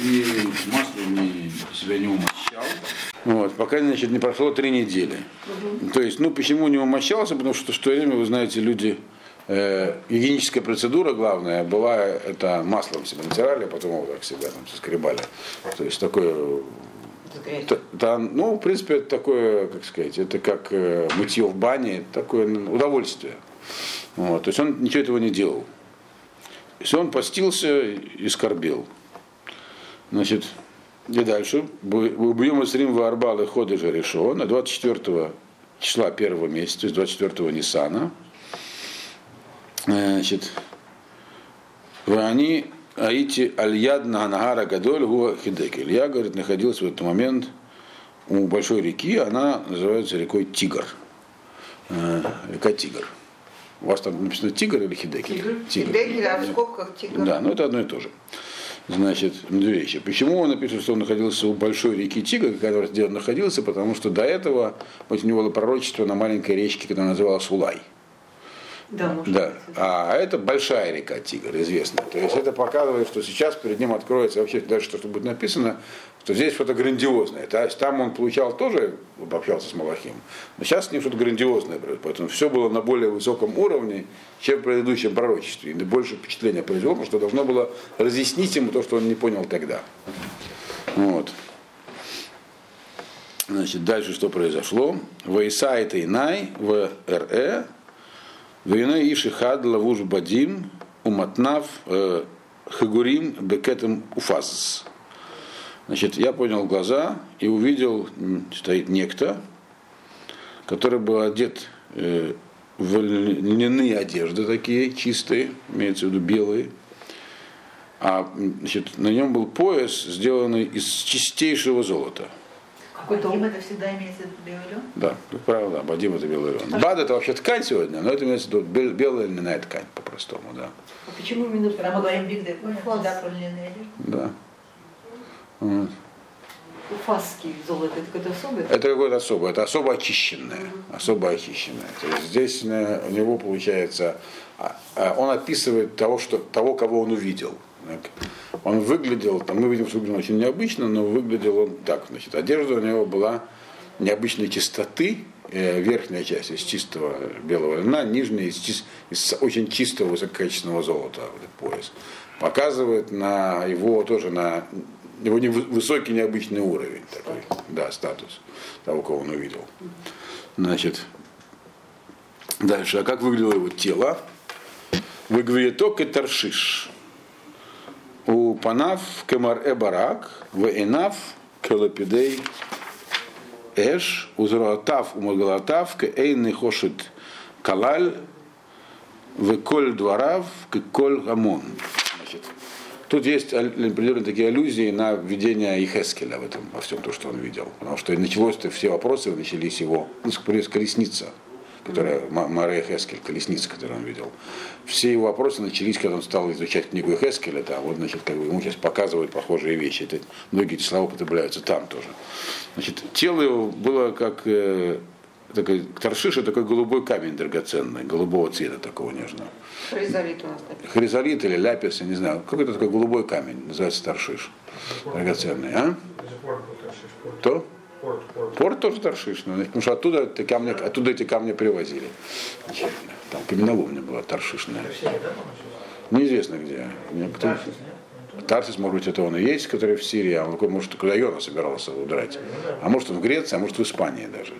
и маслом не, себя не умощал. Вот, пока значит, не прошло три недели. То есть, ну почему не умощался? Потому что в то время, вы знаете, люди э, гигиеническая процедура главная была это маслом себя натирали, а потом его так себя там соскребали. То есть такое да, ну, в принципе, это такое, как сказать, это как э, мытье в бане, такое удовольствие. Вот, то есть он ничего этого не делал. То есть он постился и скорбел. Значит, и дальше. Убьем Исрим Варбал и Ходы же решен. 24 числа первого месяца, то есть 24 Ниссана. Значит, они Аити Альяд Нагара Гадоль Гуа Хидек. Илья, говорит, находился в этот момент у большой реки, она называется рекой Тигр. Э, река Тигр. У вас там написано Тигр или Хидекель? Тигр. Тигр. Хидекель, а в скобках тигр. Да, но это одно и то же. Значит, две вещи. Почему он напишет, что он находился у большой реки Тигр, как где он находился? Потому что до этого у него было пророчество на маленькой речке, которая называлась Улай. Да, может Да. быть. А это большая река Тигр, известная. То есть это показывает, что сейчас перед ним откроется вообще дальше то, что будет написано, что здесь что-то грандиозное. То есть там он получал тоже, общался с Малахим, но сейчас с ним что-то грандиозное происходит. Поэтому все было на более высоком уровне, чем в предыдущем пророчестве. И больше впечатления произвело, потому что должно было разъяснить ему то, что он не понял тогда. Вот. Значит, дальше что произошло? Вайсайт Инай в РЭ, Вейна Иши Хад Лавуш Бадим Уматнав э, Хагурим Бекетем Уфазс. Значит, я поднял глаза и увидел, стоит некто, который был одет э, в льняные одежды такие, чистые, имеется в виду белые. А значит, на нем был пояс, сделанный из чистейшего золота. Какой дом это всегда имеется в виду белый лен? Да, как правило, да, бадим это белый лен. Бад это вообще ткань сегодня, но это имеется в виду бел- белая льняная ткань по-простому, да. А почему именно Когда мы говорим биг всегда про льняные да. Вот. Уфасский золото, это какое-то особое? Это какое-то особое, это особо очищенное, особо очищенное. То есть здесь э, у него получается, а, а, он описывает того, что, того, кого он увидел. Так. Он выглядел, там, мы видим, что выглядел очень необычно, но выглядел он так. Значит, одежда у него была необычной чистоты, э, верхняя часть из чистого белого льна, нижняя из, чис- из очень чистого высококачественного золота, вот этот пояс. Показывает на его тоже на его не- высокий необычный уровень такой, да, статус того, кого он увидел. Значит, дальше, а как выглядело его тело? Выгвиеток и таршиш. У панав кемар э барак, в энав келапидей эш, узроатав умагалатав, к эйны хошит калаль, в коль дворав, к коль гамон. Тут есть определенные такие аллюзии на введение Ихескеля в этом, во всем то, что он видел. Потому что началось-то все вопросы начались его, ну, колесница, которая, Ма- Маре Хескель, колесница, которую он видел. Все его вопросы начались, когда он стал изучать книгу Хескеля, да, вот, значит, как бы ему сейчас показывают похожие вещи. Это, многие эти слова употребляются там тоже. Значит, тело его было как э, такой, Таршиша такой голубой камень драгоценный, голубого цвета такого нежного. Хризолит у нас написано. Хризолит или ляпис, я не знаю, какой-то такой голубой камень, называется Таршиш, драгоценный, а? Торшиш. То? Порт, порт. Порт тоже Таршиш, ну, потому что оттуда эти камни, оттуда эти камни привозили. Там каменоломня была Таршишная. Неизвестно где. Никто- Тарсис, может быть, это он и есть, который в Сирии, а он может, куда Йона собирался удрать. А может, он в Греции, а может, в Испании даже.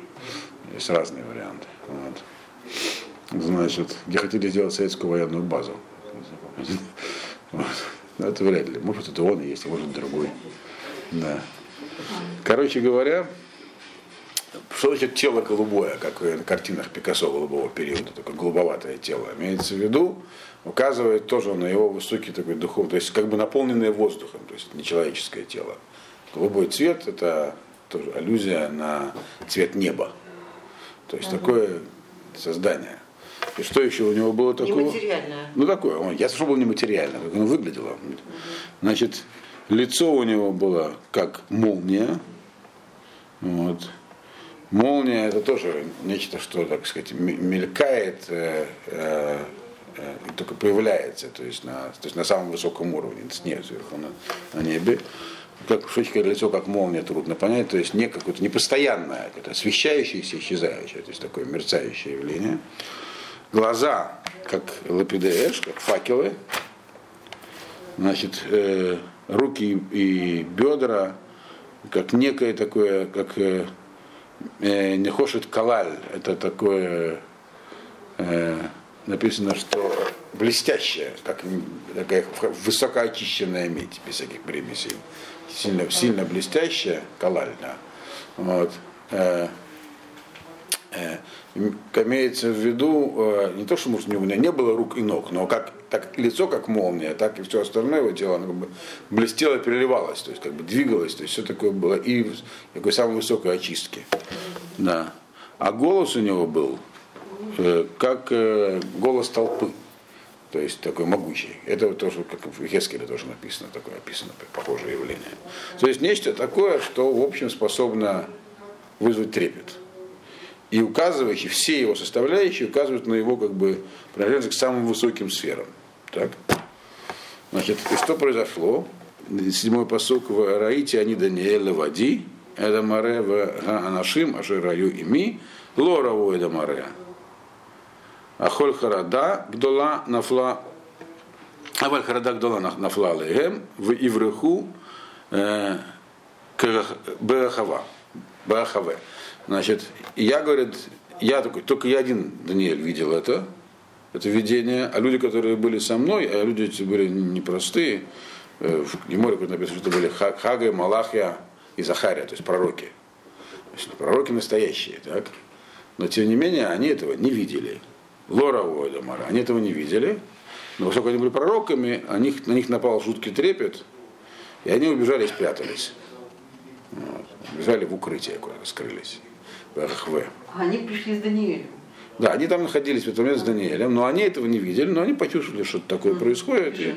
Есть разные варианты. Вот. Значит, где хотели сделать советскую военную базу. Вот. Но это вряд ли. Может, это он и есть, а может, другой. Да. Короче говоря, что значит тело голубое, как на картинах Пикассо голубого периода, такое голубоватое тело? Имеется в виду, указывает тоже на его высокий такой духовный, то есть как бы наполненное воздухом, то есть нечеловеческое тело. Голубой цвет – это тоже аллюзия на цвет неба. То есть такое создание. И что еще у него было такого? Нематериальное. Ну такое, он, я слышал, был нематериально, как оно выглядело. Значит, лицо у него было как молния. Вот. Молния это тоже нечто, что, так сказать, мелькает, э, э, э, только появляется, то есть, на, то есть на самом высоком уровне, снег сверху на, на небе. Как шучка лицо, как молния, трудно понять, то есть не какое-то непостоянное, какое-то освещающееся, исчезающее, то есть такое мерцающее явление. Глаза, как лапидеэш, как факелы, значит, э, руки и бедра, как некое такое, как э, э, не хошет калаль, это такое, э, написано, что блестящее, как такая высокоочищенная медь, без всяких примесей, сильно, сильно блестящая, да. Вот. Э, имеется в виду э, не то, что может, у меня не было рук и ног, но как так лицо как молния, так и все остальное его тело, оно как бы блестело, переливалось, то есть как бы двигалось, то есть все такое было и такой самой высокой очистки. Да. А голос у него был э, как э, голос толпы, то есть такой могучий. Это тоже, как в Хескеле тоже написано, такое описано, похожее явление. То есть нечто такое, что, в общем, способно вызвать трепет и указывающие, все его составляющие указывают на его как бы принадлежность к самым высоким сферам. Так? Значит, и что произошло? Седьмой посук в Раите они Даниэля Вади, это море в Анашим, Ашираю и Ми, Лораву это море. Ахоль Харада, Гдола нафла, Аваль Харада Гдола нафла легем, в Ивреху, Бехава. Бехаве. Значит, я, говорит, я такой, только я один, Даниэль, видел это, это видение, а люди, которые были со мной, а люди эти были непростые, э, в Геморе написано, что это были Хага, Малахия и Захария, то есть пророки. То есть пророки настоящие, так? Но тем не менее, они этого не видели. Лора Уэдамара, они этого не видели. Но поскольку они были пророками, на них, на них напал жуткий трепет, и они убежали и спрятались. Вот. Убежали в укрытие, куда скрылись. РХВ. А они пришли с Даниэлем. Да, они там находились в этом месте с Даниэлем, но они этого не видели, но они почувствовали, что такое происходит, и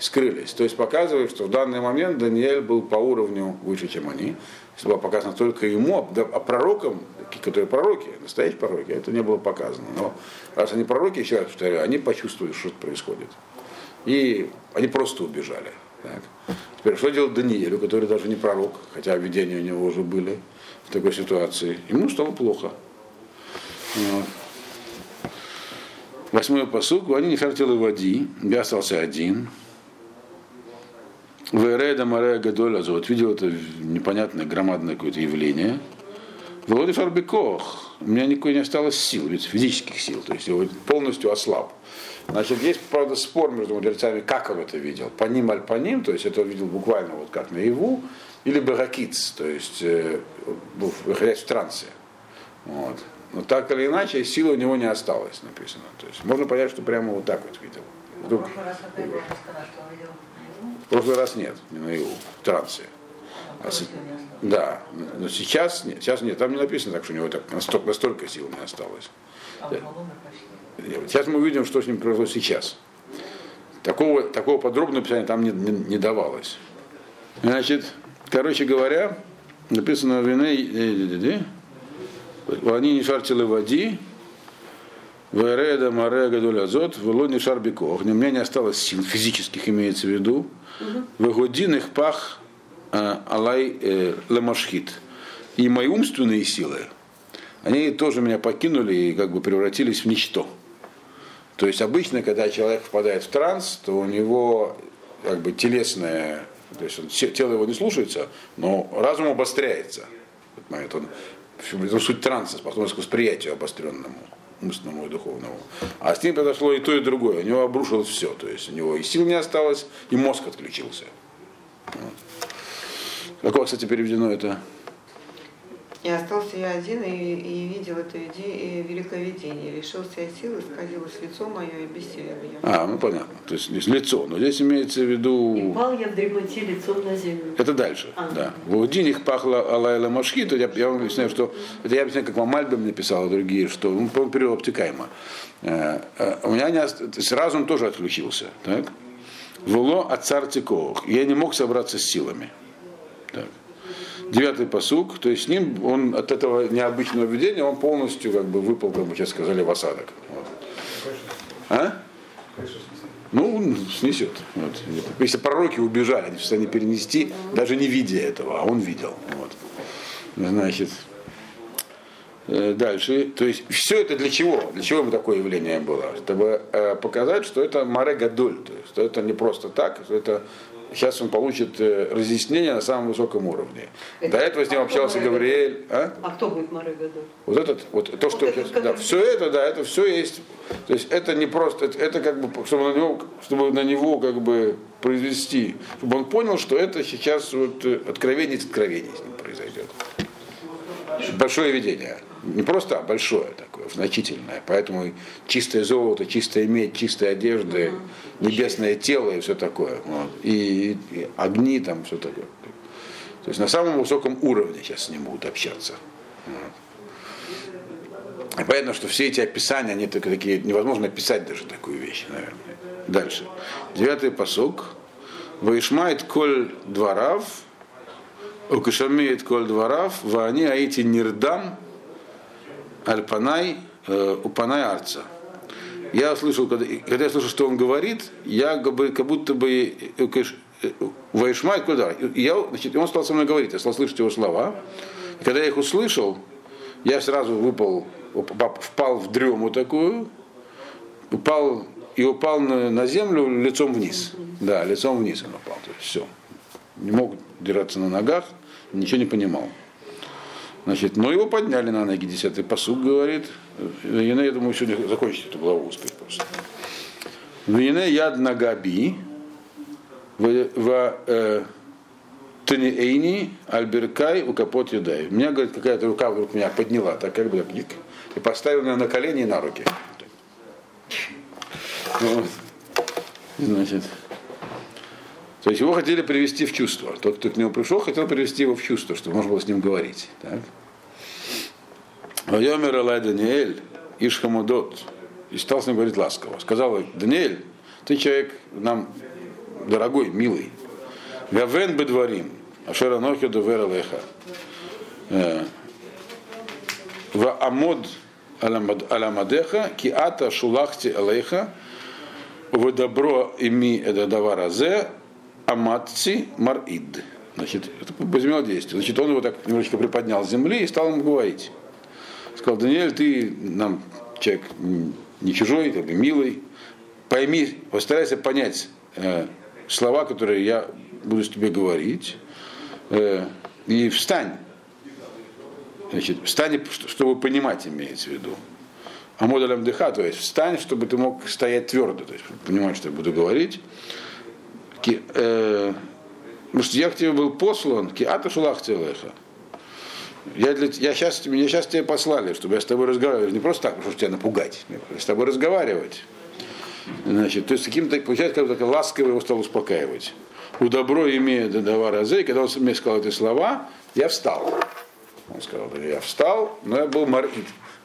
скрылись. То есть показывает, что в данный момент Даниэль был по уровню выше, чем они. Это было показано только ему, а пророкам, которые пророки, настоящие пророки, это не было показано. Но раз они пророки, еще раз повторяю, они почувствовали, что происходит. И они просто убежали. Так. Теперь, что делать Даниэлю, который даже не пророк, хотя видения у него уже были в такой ситуации? Ему стало плохо. Восьмой посуг, они не хотели води, я остался один. Вереда Марея Гадоля вот видел это непонятное громадное какое-то явление. Володи Фарбикох, у меня никакой не осталось сил, физических сил, то есть его полностью ослаб. Значит, есть, правда, спор между мудрецами, как он это видел. По ним аль по ним, то есть это видел буквально вот как наяву, или баракиц, то есть э, выходясь в трансе. Вот. Но так или иначе, силы у него не осталось, написано. То есть можно понять, что прямо вот так вот видел. Вдруг... В прошлый раз В прошлый раз нет, не наяву, в трансе. А с- Да, но сейчас нет, сейчас нет, там не написано так, что у него так настолько, настолько сил не осталось. Почти. Сейчас мы увидим, что с ним произошло сейчас. Такого, такого подробного описания там не, не, не давалось. Значит, короче говоря, написано в они не шартили води, Вереда Маре Гадоль Азот, Велони Шарбиков. У меня не осталось сил физических, имеется в виду. Выгодин их пах Алай э, Ламашхит. И мои умственные силы, они тоже меня покинули и как бы превратились в ничто. То есть обычно, когда человек впадает в транс, то у него как бы телесное, то есть он, те- тело его не слушается, но разум обостряется. В этот момент он, в этом суть транса, способность к восприятию обостренному, умственному и духовному. А с ним произошло и то, и другое. У него обрушилось все. То есть у него и сил не осталось, и мозг отключился. Вот. Как у вас, кстати, переведено это? И остался я один, и, и видел это виде- и великое видение. Лишился я силы, исказилось лицо мое, и бессилен я. А, ну понятно. То есть здесь лицо. Но здесь имеется в И виду... пал я в дремоте лицом на землю. Это дальше, А. да. В Аудине их пахло Алайла Машхи, то я, я вам объясняю, что это я объясняю, как вам Мальбем написал, и другие, что ну, по перевод обтекаемо. Э, э, У меня не ост- то есть разум тоже отключился. Так? Вло от цар Тикох. Я не мог собраться с силами. Так. Девятый посук, то есть с ним он от этого необычного видения он полностью как бы выпал, как бы сейчас сказали, в осадок. Вот. А? Ну, снесет. Вот. Если пророки убежали, они в состоянии перенести, даже не видя этого, а он видел. Вот. Значит, э, дальше. То есть все это для чего? Для чего ему такое явление было? Чтобы э, показать, что это Маре Гадоль, то есть, что это не просто так, что это сейчас он получит э, разъяснение на самом высоком уровне. До этого с ним А общался Гавриэль. А? А кто будет Мары Гадоль? Вот этот, вот то, что Вот этот, да, который- все это, да, это все есть. То есть это не просто, это, это как бы, чтобы на него, чтобы на него как бы произвести, чтобы он понял, что это сейчас вот э, откровение из откровений с ним произойдет. Большое видение. Не просто, а большое такое, значительное. Поэтому чистое золото, чистая медь, чистые одежды, небесное тело и все такое. Вот. И, и огни там, все такое. То есть на самом высоком уровне сейчас с ним будут общаться. И понятно, что все эти описания, они только такие, невозможно описать даже такую вещь, наверное. Дальше. Девятый посок. Ваишмает коль дворав, укашамеет коль дворав, ваани аити нирдам, альпанай, э, упанай арца. Я слышал, когда, когда я слышу, что он говорит, я как, бы, как будто бы э, э, Ваишмайт куда? Я, значит, он стал со мной говорить, я стал слышать его слова. И когда я их услышал, я сразу выпал, впал в дрему такую, упал и упал на, на землю лицом вниз. Да, лицом вниз он упал. То есть все. Не мог держаться на ногах, ничего не понимал. Значит, но его подняли на ноги, десятый посуг говорит. Вене, я думаю, сегодня закончить эту главу успеть просто. Вене яд нагаби, в э, Таниэйни, Альберкай, у капот Юдай. У меня, говорит, какая-то рука вдруг меня подняла, так как бы ик, и поставила меня на колени и на руки. Значит, то есть его хотели привести в чувство. Тот, кто к нему пришел, хотел привести его в чувство, чтобы можно было с ним говорить. Так? Вайомер Алай Даниэль, Ишхамудот, и стал с ним говорить ласково. Сказал, Даниэль, ты человек нам дорогой, милый. Вявен бедварим, ашера нохи довер алеха. В амод аламадеха, ки ата шулахти алеха, в добро ими это даваразе, аматци марид. Значит, это возымело действие. Значит, он его так немножечко приподнял с земли и стал ему говорить. Сказал, Даниэль, ты нам человек не чужой, бы милый, пойми, постарайся понять э, слова, которые я буду с тебе говорить, э, и встань. Значит, встань, чтобы понимать, имеется в виду. А модулем дыха, то есть встань, чтобы ты мог стоять твердо, то есть понимать, что я буду говорить. Ки, э, потому что я к тебе был послан, киата шулах целеха. Я, для, я сейчас, меня сейчас тебе послали, чтобы я с тобой разговаривал. Не просто так, чтобы тебя напугать, с тобой разговаривать. Значит, то есть каким-то, получается, как бы ласково его стал успокаивать. У добро имея дадава разы, когда он мне сказал эти слова, я встал. Он сказал, я встал, но я был марит.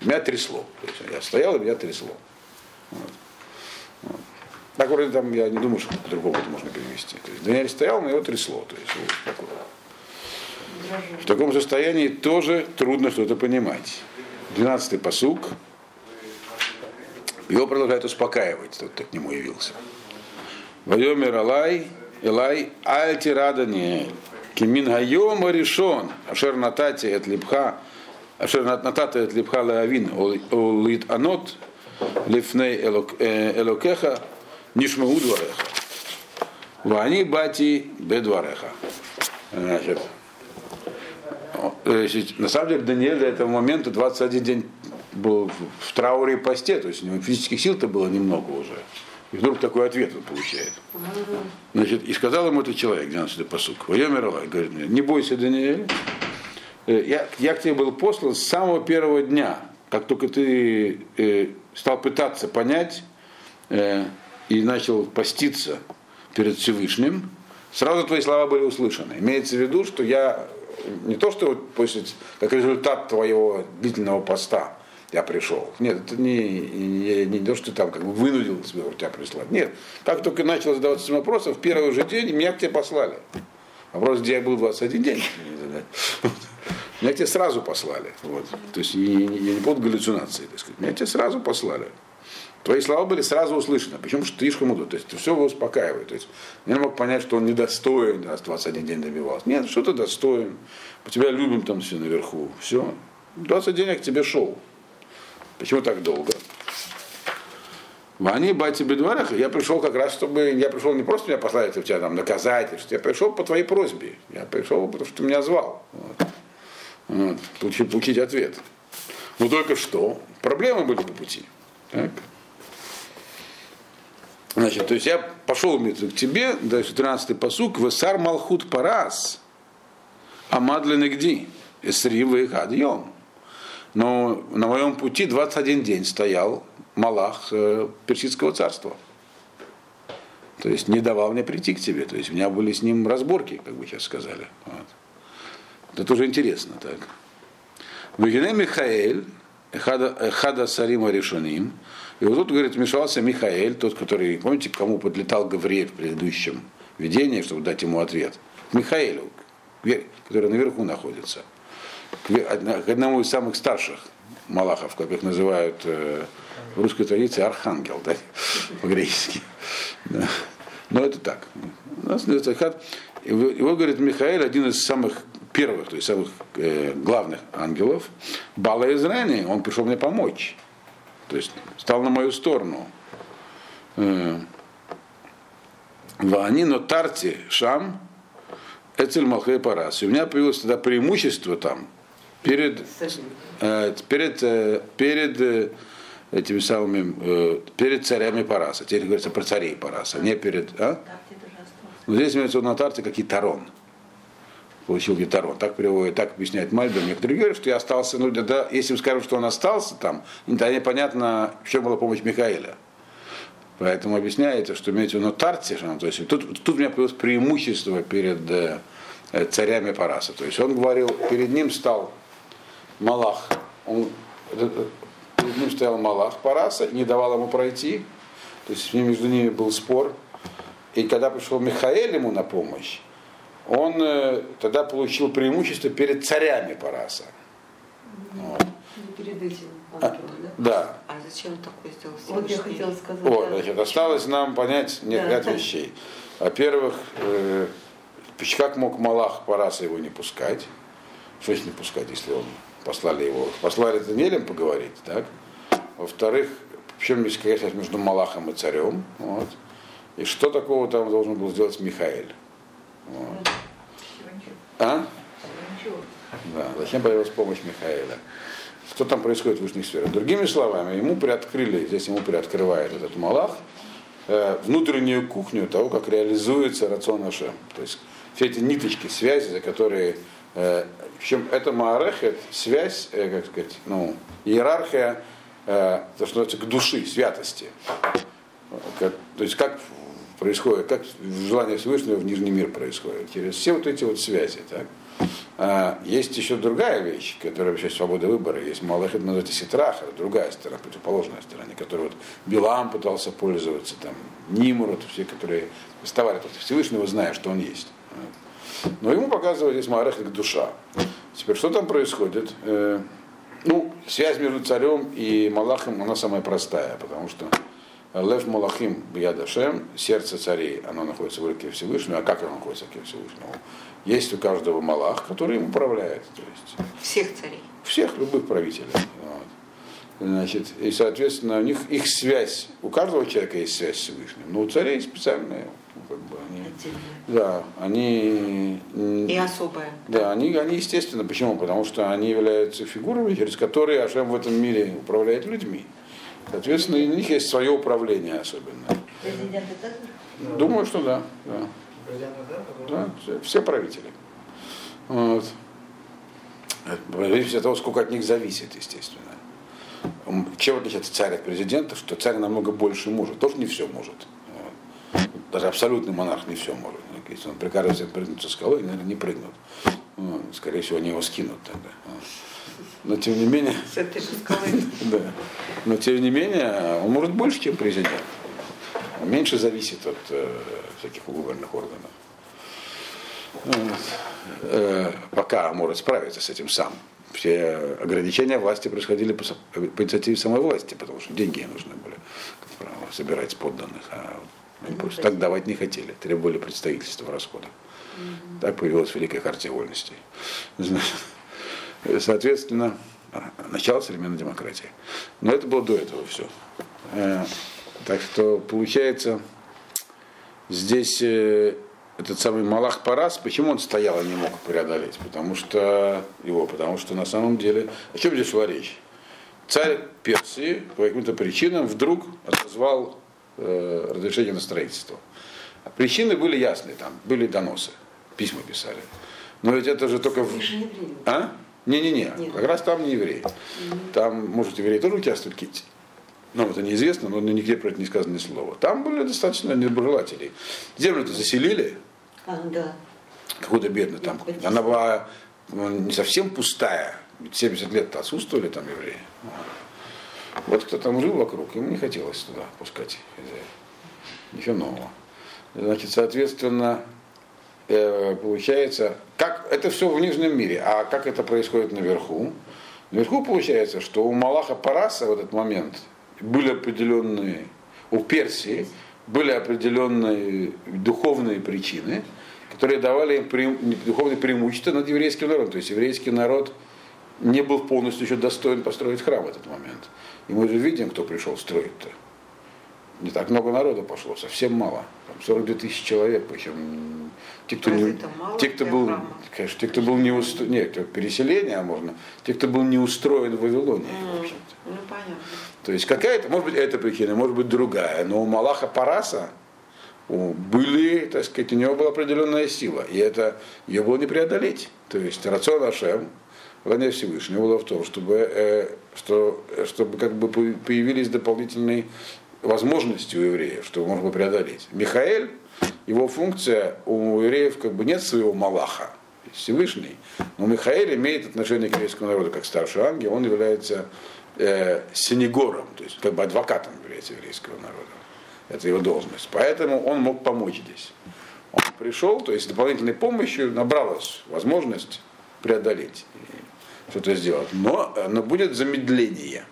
Меня трясло. Я стоял, и меня трясло. Вот. Так вроде там, я не думаю, что по-другому это можно перевести. То есть Даниэль стоял, но его трясло. То есть, вот такое. В таком состоянии тоже трудно что-то понимать. Двенадцатый посук. Его продолжает успокаивать, тот, кто к нему явился. Вайомер Алай, Элай, Альтира Даниэль. Кимин Хайома решен, Ашер Натати от Липха, Ашер Натати от Липха Лавин, Олит Анот, Лифней Элокеха, Нишмау Двореха. Вани Бати Бедвореха. Значит, на самом деле Даниэль до этого момента 21 день был в трауре и посте, то есть у него физических сил-то было немного уже. И вдруг такой ответ он получает. Значит, и сказал ему этот человек, 12 посук, Вайомер говорит мне, не бойся, Даниэль, я, я к тебе был послан с самого первого дня, как только ты э, стал пытаться понять э, и начал поститься перед Всевышним, сразу твои слова были услышаны. Имеется в виду, что я не то, что после, как результат твоего длительного поста я пришел. Нет, это не, не, не то, что ты там как бы вынудил себя тебя прислать. Нет, как только начал задаваться этим вопросом, в первый же день меня к тебе послали. Вопрос, где я был 21 день. Меня к тебе сразу послали. Вот. То есть я, я не под галлюцинацией, так сказать. Меня к тебе сразу послали. Твои слова были сразу услышаны. Почему? Слишком мудрый. То есть ты все его успокаивает. То есть я мог понять, что он недостоин, раз 21 день добивался. Нет, что ты достоин. По тебя любим там все наверху. Все. 20 дней к тебе шел. Почему так долго? Они бати бедварах, я пришел как раз, чтобы, я пришел не просто меня послать тебя там наказать, я пришел по твоей просьбе. Я пришел, потому что ты меня звал. Вот. Вот. Получить, получить ответ. Но только что проблемы были по пути. Так? Значит, то есть я пошел к тебе, дальше 13-й посук, Весар Малхут Парас, Амадли Негди, Эсрива и Хадьем. Но на моем пути 21 день стоял Малах э, Персидского царства. То есть не давал мне прийти к тебе. То есть у меня были с ним разборки, как бы сейчас сказали. Вот. Это тоже интересно, так. Вегене Михаэль, Хада Сарима Решуним. И вот тут, говорит, вмешался Михаэль, тот, который, помните, к кому подлетал Гавриэль в предыдущем видении, чтобы дать ему ответ. К Михаэлю, который наверху находится. К одному из самых старших малахов, как их называют э, в русской традиции, архангел, да, по-гречески. Но это так. У нас его, говорит, Михаил, один из самых первых, то есть самых э, главных ангелов, Бала Израиля, он пришел мне помочь. То есть стал на мою сторону. Э, Вани, но Тарти, Шам, Эцель Малхей Парас. И у меня появилось тогда преимущество там перед, э, перед, э, перед э, этими самыми, э, перед царями Параса. Теперь говорится про царей Параса, не перед... А? Но здесь имеется на Тарте как Тарон получил гитару. Так переводит, так объясняет Мальбер. Некоторые говорят, что я остался, ну, да, если скажем, что он остался там, тогда непонятно, в чем была помощь Михаэля. Поэтому объясняется, что имеется в виду Тарти, то есть тут, тут у меня появилось преимущество перед э, царями Параса. То есть он говорил, перед ним стал Малах, он, э, перед ним стоял Малах Параса, не давал ему пройти, то есть между ними был спор. И когда пришел Михаэль ему на помощь, он э, тогда получил преимущество перед царями Параса. Вот. Перед этим а, да? А зачем такое сделал Вот я хотела сказать. Вот, да. значит, осталось нам понять не, ряд да. вещей. Во-первых, э, как мог Малах Параса его не пускать? Что не пускать, если он послали его? Послали Даниэлем поговорить, так? Во-вторых, в чем есть связь между Малахом и царем? Вот. И что такого там должен был сделать Михаил? Вот. А? Да, зачем появилась помощь Михаила? Что там происходит в высших сферах? Другими словами, ему приоткрыли, здесь ему приоткрывает этот Малах, э, внутреннюю кухню того, как реализуется рацион Ашем. То есть все эти ниточки, связи, за которые э, в чем это Маарехет, связь, э, как сказать, ну, иерархия, э, то, что называется, к души, святости. Как, то есть как происходит, как желание Всевышнего в Нижний мир происходит, через все вот эти вот связи. Так? А, есть еще другая вещь, которая вообще свобода выбора. Есть Малахит называется Ситраха, другая сторона, противоположная сторона, которой вот Билам пытался пользоваться, там, Нимурот, все, которые вставали против Всевышнего, зная, что он есть. Но ему показывают здесь Малах как душа. Теперь, что там происходит? Э, ну, связь между царем и Малахом, она самая простая, потому что Лев Малахим Биядашем, сердце царей, оно находится в руке Всевышнего. А как оно находится в руке Всевышнего? Есть у каждого Малах, который им управляет. То есть, Всех царей. всех любых правителей. Вот. Значит, и, соответственно, у них их связь, у каждого человека есть связь с Всевышним, но у царей специальная, ну, как бы они, да, они, И особая. да, они, они естественно, почему? Потому что они являются фигурами, через которые Ашем в этом мире управляет людьми. Соответственно, у них есть свое управление особенно. Президенты тоже? Думаю, что да. да. Да, Да, все, все правители. Вот. Зависит от того, сколько от них зависит, естественно. Чем отличается царь от президента, что царь намного больше может, тоже не все может. Вот. Даже абсолютный монарх не все может. Если он прикажет прыгнуть со скалы, наверное, не прыгнут. Скорее всего, они его скинут тогда. Но тем не менее, С этой же скалы. да. Но тем не менее, он может больше, чем президент. Он меньше зависит от э, всяких уголовных органов. Вот. Э, пока может справиться с этим сам. все ограничения власти происходили по, по инициативе самой власти, потому что деньги нужны были, как правило, собирать с подданных. А они просто так давать не хотели, требовали представительства расходов. Так появилась Великая Хартия Вольностей. Значит, Соответственно, а, начало современной демократии. Но это было до этого все. Так что получается, здесь э, этот самый Малах Парас, почему он стоял и не мог преодолеть? Потому что его, потому что на самом деле, о чем здесь шла речь? Царь Персии по каким-то причинам вдруг отозвал э, разрешение на строительство. А причины были ясные, там были доносы, письма писали. Но ведь это же только... в- а? Не-не-не, как раз там не евреи. Там, может, евреи тоже участвуют какие-то. Ну, это неизвестно, но нигде про это не сказано ни слова. Там были достаточно недоброжелателей. Землю-то заселили, А, да. какую-то бедную там. Она была ну, не совсем пустая. Ведь 70 лет отсутствовали там евреи. Вот кто там жил вокруг, ему не хотелось туда пускать хозяев. Ничего нового. Значит, соответственно, получается, как это все в нижнем мире, а как это происходит наверху? Наверху получается, что у Малаха Параса в этот момент были определенные, у Персии были определенные духовные причины, которые давали им преим- духовное преимущество над еврейским народом. То есть еврейский народ не был полностью еще достоин построить храм в этот момент. И мы же видим, кто пришел строить-то. Не так много народу пошло, совсем мало. Там 42 тысячи человек, причем те, кто, не, те, кто был, храма? конечно, те, кто был не устроен, нет, переселение а можно, те, кто был не устроен в Вавилонии, в общем-то. Ну, понятно. То есть какая-то, может быть, эта причина, может быть, другая. Но у Малаха Параса у- были, так сказать, у него была определенная сила. И это ее было не преодолеть. То есть рацион Ашем, желание Всевышнего было в том, чтобы, э, что, э, чтобы как бы по- появились дополнительные возможности у евреев, чтобы можно было преодолеть. Михаэль, его функция, у евреев как бы нет своего Малаха, Всевышний, но Михаэль имеет отношение к еврейскому народу как старший ангел, он является э, синегором, то есть как бы адвокатом является еврейского народа. Это его должность. Поэтому он мог помочь здесь. Он пришел, то есть с дополнительной помощью набралась возможность преодолеть что-то сделать. Но, э, но будет замедление.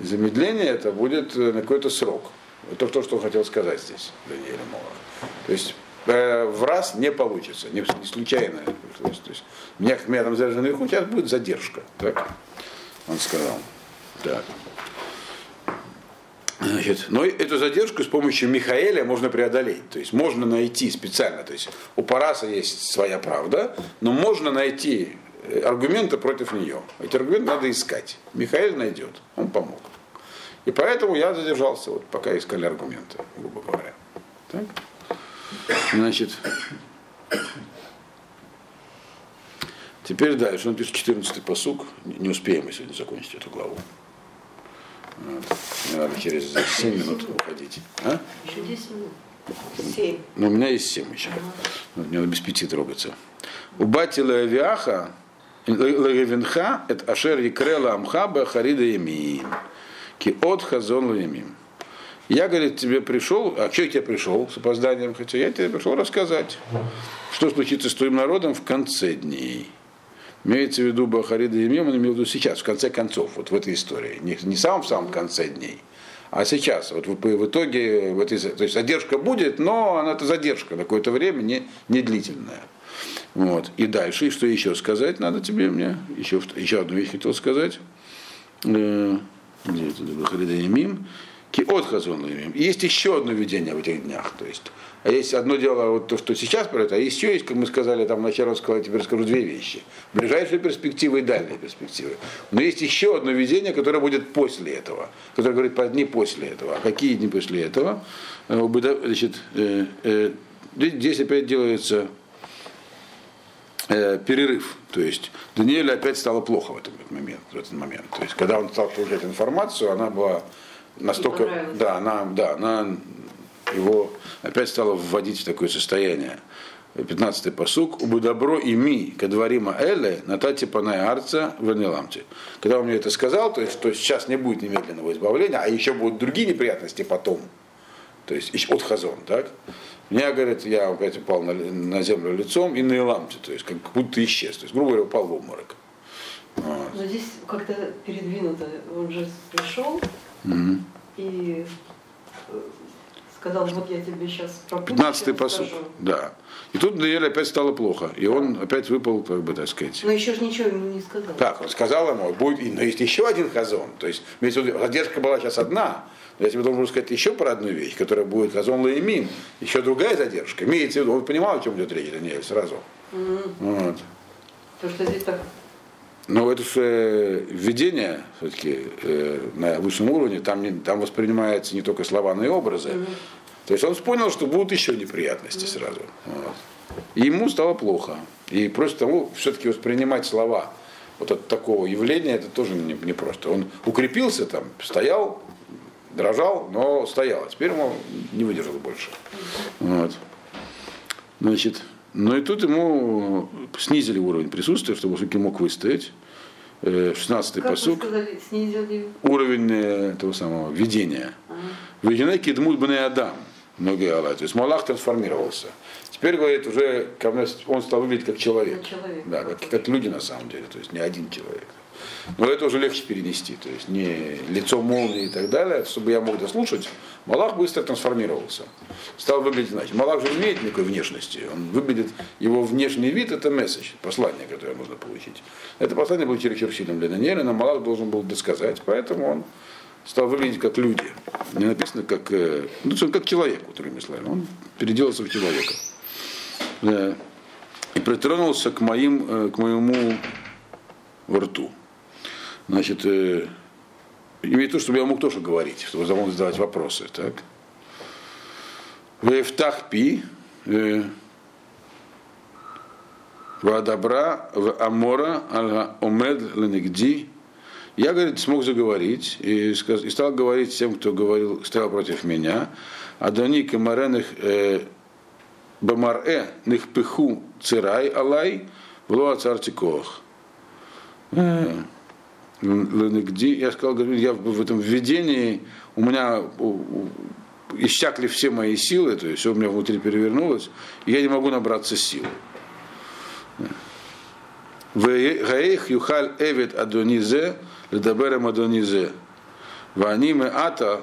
Замедление это будет э, на какой-то срок. Это то, что он хотел сказать здесь, Даниэль Молох. То есть э, в раз не получится, не, не случайно. То есть, то есть, меня, как меня там задержаны наверху, сейчас будет задержка. Так? Он сказал. Так. Значит, но эту задержку с помощью Михаэля можно преодолеть. То есть можно найти специально. То есть у Параса есть своя правда, но можно найти э, аргументы против нее. Эти аргументы надо искать. Михаил найдет, он помог. И поэтому я задержался, вот, пока искали аргументы, грубо говоря. Так? Значит, теперь дальше. Он пишет 14 посук. Не успеем мы сегодня закончить эту главу. Вот. Мне надо через 7 минут уходить. А? Еще 10 минут. Семь. Ну, у меня есть 7 еще. Вот, Мне надо без пяти трогаться. У бати Левиаха, Левинха, это Ашер Якрела Амха Бахарида Емиим. Ки от Хазон Лемим. Я, говорит, тебе пришел, а что я тебе пришел с опозданием, хотя я тебе пришел рассказать, что случится с твоим народом в конце дней. Имеется в виду Бахарида Емим, он имел в виду сейчас, в конце концов, вот в этой истории. Не, не в самом конце дней, а сейчас. Вот в, в итоге, в этой, то есть задержка будет, но она это задержка какое-то время, не, не длительная. Вот. И дальше, и что еще сказать надо тебе мне? Еще, еще одну вещь хотел сказать. Емим. Ки от хазон лемим. И есть еще одно видение в этих днях. То есть, а есть одно дело, вот то, что сейчас про это, а еще есть, как мы сказали, там вначале сказал, теперь скажу две вещи. Ближайшие перспективы и дальние перспективы. Но есть еще одно видение, которое будет после этого, которое говорит про дни после этого. А какие дни после этого? Э, Значит, э, э, здесь опять делается э, перерыв. То есть Даниэлю опять стало плохо в этот момент. В этот момент. То есть, когда он стал получать информацию, она была настолько. Да, она, да, она его опять стала вводить в такое состояние. 15-й посук. Убы добро и ми, кадварима эле, натати паная арца ванеламте. Когда он мне это сказал, то есть, что сейчас не будет немедленного избавления, а еще будут другие неприятности потом. То есть от хазон, так? Меня, говорит, я опять упал на, на землю лицом и на иламте, то есть как будто исчез. То есть, грубо говоря, упал в обморок. Вот. Но здесь как-то передвинуто. Он же пришел Мгм. и э, сказал, вот я тебе сейчас про 15-й Путина посуд. скажу. Да. И тут Даниэль опять стало плохо. И он опять выпал, как бы так сказать. Но еще же ничего ему не сказал. Так, он сказал ему, будет, но есть еще один хазон. То есть, задержка была сейчас одна. Я тебе должен сказать еще про одну вещь, которая будет хазон лаимин. Еще другая задержка. Имеется в виду, он понимал, о чем идет речь, Даниэль, сразу. Мгм. Вот. Потому что здесь так Но это же э, введение все-таки на высшем уровне, там, не, там воспринимаются не только слова, но и образы. То есть он понял, что будут еще неприятности сразу. Вот. И ему стало плохо. И просто тому все-таки воспринимать слова вот от такого явления, это тоже не, не просто. Он укрепился там, стоял, дрожал, но стоял. А теперь ему не выдержал больше. Вот. Значит, ну и тут ему снизили уровень присутствия, чтобы все-таки мог выстоять. Э, 16-й Как посук вы сказали, снизили? уровень э, этого самого видения. Видение кидмут бне адам. Многие аллах. То есть Малах трансформировался. Теперь, говорит, уже он стал выглядеть как человек. Человек. Да, как, как люди на самом деле, то есть не один человек. Но это уже легче перенести, то есть не лицо молнии и так далее, чтобы я мог дослушать. Малах быстро трансформировался. Стал выглядеть иначе. Малах же не имеет никакой внешности. Он выглядит, его внешний вид это месседж, послание, которое нужно получить. Это послание было чересчур сильным для Даниэля, но Малах должен был досказать, поэтому он стал выглядеть как люди. Не написано как, э, ну, как человек, другими словами. Он переделался в человека. Да. И притронулся к, моим, э, к моему рту. Значит, э, имеет то, чтобы я мог тоже говорить, чтобы я мог задавать вопросы. Так? Вефтах пи, э, Вадабра, в Амора, Алга Омед Ленегди. Я, говорит, смог заговорить и, сказ- и стал говорить тем, кто говорил, стоял против меня. Адони Камареных э, Бамаре Нихпиху Цирай Алай Влоа Цартикох. Ленегди. Я сказал, говорю, я в этом введении, у меня иссякли все мои силы, то есть все у меня внутри перевернулось, и я не могу набраться сил. Гаэх юхаль эвет адонизе, ледаберем адонизе. Ваниме ата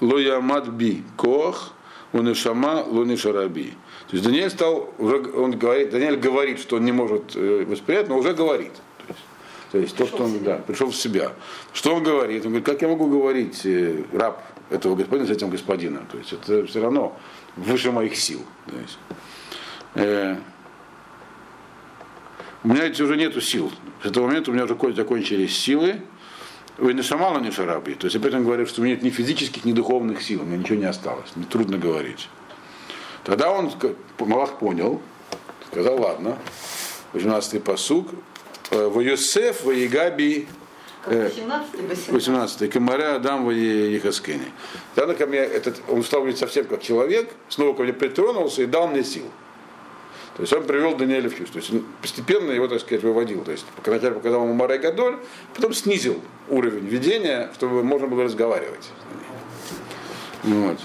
ло ямад би кох, унешама лунишараби. То есть Даниэль стал, он говорит, Даниэль говорит, что он не может э, воспринять, но уже говорит. То есть, есть то, что он да, пришел в себя. Что он говорит? Он говорит, как я могу говорить, э, раб этого господина с этим господином? То есть это все равно выше моих сил. То есть, э, у меня ведь уже нету сил. С этого момента у меня уже ко- закончились силы. Вы не шамала, не шараби. То есть опять он говорит, что у меня нет ни физических, ни духовных сил, у меня ничего не осталось. Мне трудно говорить. Тогда он, Малах понял, сказал, ладно, 18-й посуг, э, в Йосеф, в Егаби, э, 18 18 Камаре Адам в Ехаскене. Тогда ко мне этот, он стал говорить совсем как человек, снова ко мне притронулся и дал мне сил. То есть он привел Даниэля в чувство. То есть он постепенно его, так сказать, выводил. То есть вначале показал ему Марай Гадоль, потом снизил уровень ведения, чтобы можно было разговаривать. Вот.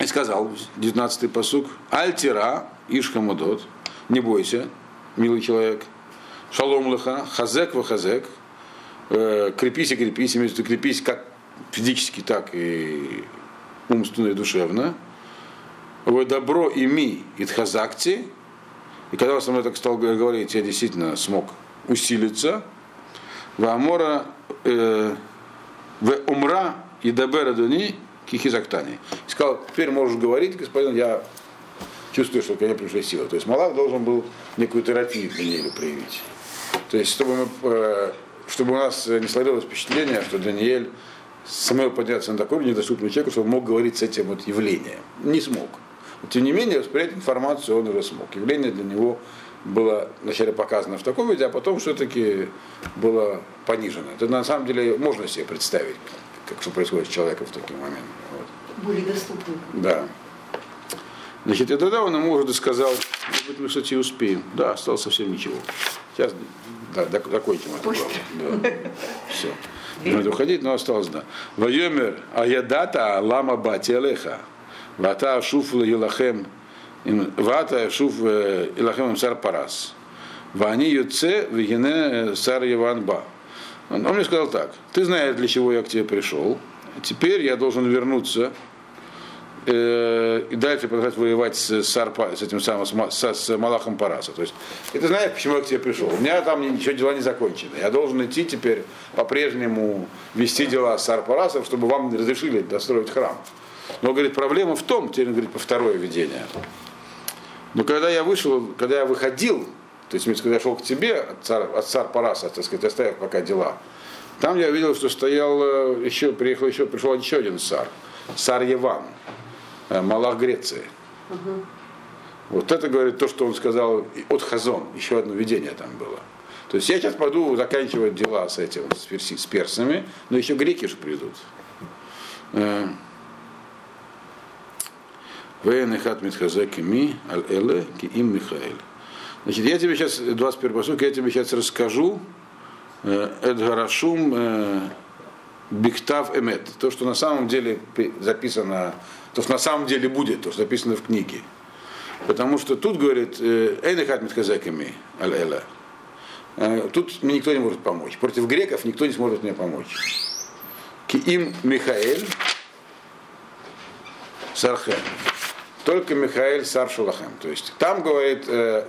И сказал, 19-й посук, Альтира, Ишхамудот, не бойся, милый человек, Шалом леха, хазек в хазек, э, крепись и крепись, имеется в крепись как физически, так и умственно и душевно. Вы добро ими итхазакти. И когда он со мной так стал говорить, я действительно смог усилиться. В Амора, э, в Умра и Дабера Дуни Кихизактани. И сказал, теперь можешь говорить, господин, я чувствую, что ко мне пришли силы. То есть Малах должен был некую терапию Даниэлю проявить. То есть, чтобы, мы, э, чтобы у нас не сложилось впечатление, что Даниэль сумел подняться на такой недоступный человек, чтобы мог говорить с этим вот явлением. Не смог. Но, тем не менее, воспринять информацию он уже смог. Явление для него было вначале показано в таком виде, а потом все-таки было понижено. Это на самом деле можно себе представить, как что происходит с человеком в такие моменты. Вот. Более доступны. Да. Значит, и тогда он ему уже сказал, может быть, мы, кстати, успеем. Да, осталось совсем ничего. Сейчас да, док- закончим это главу. Да. Все. Надо уходить, но осталось, да. Вайомер аядата лама батиалеха. Вата шуф елахем. Вата шуф илахем цар парас. Вани Юце Вегене Сар Иванба. Он, он мне сказал так, ты знаешь, для чего я к тебе пришел, теперь я должен вернуться э, и дальше продолжать воевать с, Сарпа, с этим самым, с, с, с Малахом Параса. То есть, и ты знаешь, почему я к тебе пришел. У меня там ничего дела не закончены. Я должен идти теперь по-прежнему вести дела с Сарпарасом, чтобы вам разрешили достроить храм. Но, говорит, проблема в том, теперь говорит по второе видение. Но когда я вышел, когда я выходил, то есть, когда я шел к тебе от, цар, от цар Параса, так сказать, оставив пока дела, там я видел, что стоял э, еще, приехал еще, пришел еще один цар, цар Еван, э, Малах Греции. Вот это говорит то, что он сказал от Хазон, еще одно видение там было. То есть я сейчас пойду заканчивать дела с этим, с, перси, с персами, но еще греки же придут. Э, Вейнехат Митхазеки Ми, Аль Эле, Ки. Значит, я тебе сейчас, 21 посук, я тебе сейчас расскажу э, Эдгарашум э, Биктав Эмет. То, что на самом деле записано, то, что на самом деле будет, то, что записано в книге. Потому что тут говорит э, Эйнехат Митхазеками, Эле. Э, Тут мне никто не может помочь. Против греков никто не сможет мне помочь. Киим Михаэль Сархем. Только Михаэль Саршалахем. То есть там говорит, э,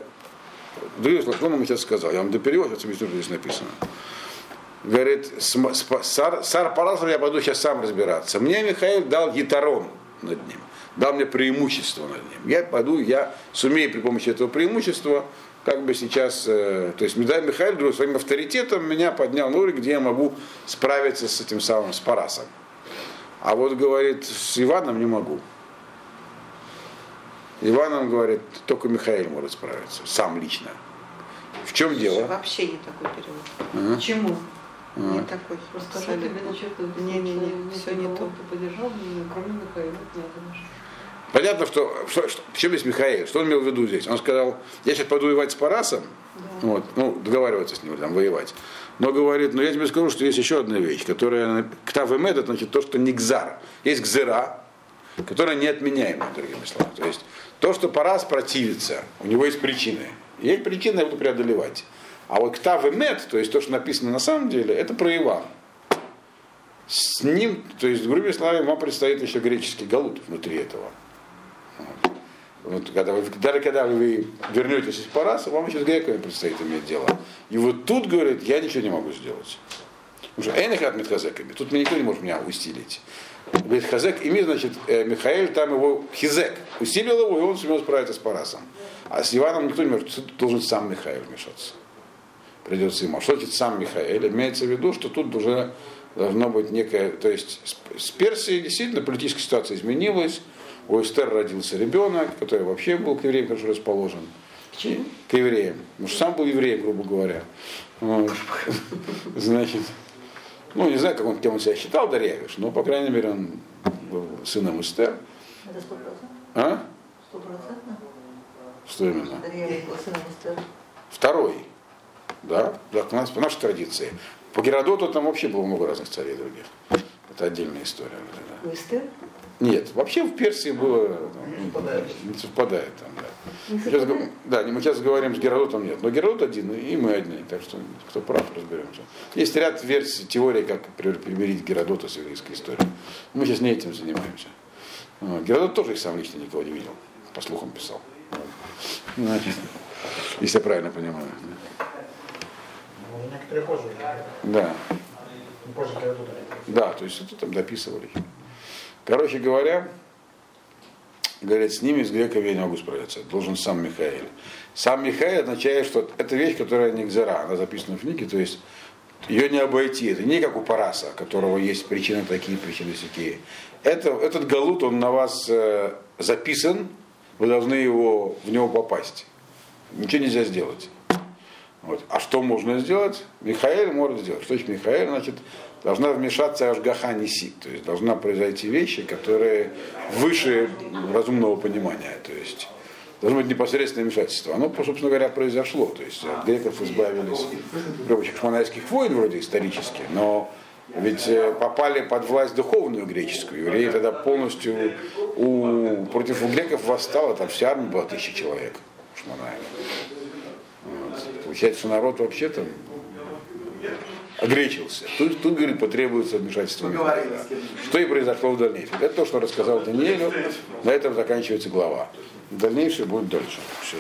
словом, я сейчас сказал, я вам до перевода сейчас объясню, что здесь написано. Говорит, Сар, Сар Парасов я пойду сейчас сам разбираться. Мне Михаил дал гитарон над ним, дал мне преимущество над ним. Я пойду, я сумею при помощи этого преимущества, как бы сейчас, э, то есть Медай Михаил своим авторитетом меня поднял на уровень, где я могу справиться с этим самым, с Парасом. А вот, говорит, с Иваном не могу. Иваном, говорит, только Михаил может справиться, сам лично. В чем дело? Вообще не такой перевод. Почему? Не такой. Тебе абсолютно. начертывать. Не-не-не, все не то. Поддержал, меня, кроме Михаила. Понятно, что, что, что в чем здесь Михаил? Что он имел в виду здесь? Он сказал, я сейчас пойду воевать с Парасом, вот, ну, договариваться с ним, там, воевать. Но говорит, но я тебе скажу, что есть еще одна вещь, которая, ктавэмед, это значит то, что не гзар. Есть гзера, которая неотменяема, другими словами. То есть то, что Парас противится, у него есть причины. И есть причины, я буду преодолевать. А вот ктавэмед, то есть то, что написано на самом деле, это про Иван. С ним, то есть, другими словами, вам предстоит еще греческий галут внутри этого. Вот. Вот когда вы, даже когда вы вернетесь из Параса, вам еще с греками предстоит иметь дело. И вот тут, говорит, я ничего не могу сделать. Что Эйнахат Митхазеками, тут никто не может меня усилить. Говорит, Хазек ими, значит, э, Михаил там его Хизек усилил его, и он сумел справиться с Парасом. А с Иваном никто не может, должен сам Михаил вмешаться. Придется ему. А Что значит сам Михаил? Имеется в виду, что тут уже должно быть некое, то есть с- Персией действительно политическая ситуация изменилась, у Эстер родился ребенок, который вообще был к евреям хорошо расположен. К чему? К евреям. Потому что сам был евреем, грубо говоря. Вот. Значит, ну, не знаю, как он, кем он себя считал, Дарьявиш, но, по крайней мере, он был сыном Эстер. Это сто процентов? А? Стопроцентно? Что именно? Дарья был сыном Эстер. Второй. Да, да, по, нас- по нашей традиции. По Геродоту там вообще было много разных царей других. Это отдельная история. да. У? Нет, вообще в Персии было там, не совпадает там, да. Мы сейчас, г- да, мы сейчас говорим с Геродотом нет, но Геродот один, и мы одни, так что кто прав, разберемся. Есть ряд версий, теорий, как при- примирить Геродота с еврейской историей. Мы сейчас не этим занимаемся. Вот. Геродот тоже их сам лично никого не видел, по слухам писал. Вот. Значит, если я правильно понимаю. Ну, некоторые позже. Да. Ну, Позже Геродота. Да, то есть это там дописывали. Короче говоря, говорят, с ними, с греками я не могу справиться. Должен сам Михаил. Сам Михаил означает, что это вещь, которая не гзера, она записана в книге, то есть ее не обойти. Это не как у Параса, у которого есть причины такие, причины такие. Это, этот галут, он на вас э, записан, вы должны его, в него попасть. Ничего нельзя сделать. Вот. А что можно сделать? Михаил может сделать. Что значит Михаил? Значит, должна вмешаться Ашгаха Неси. То есть должна произойти вещи, которые выше разумного понимания. То есть должно быть непосредственное вмешательство. Оно, собственно говоря, произошло. То есть от греков избавились при шманайских войн вроде исторически, но ведь э, попали под власть духовную греческую. Евреи тогда полностью у, против у греков восстало, там вся армия была тысяча человек. Шманаева. Получается, что народ вообще там огречился. Тут, тут говорит, потребуется вмешательство. Что и произошло в дальнейшем. Это то, что рассказал Даниэлю. На этом заканчивается глава. Дальнейшее будет дальше. Все.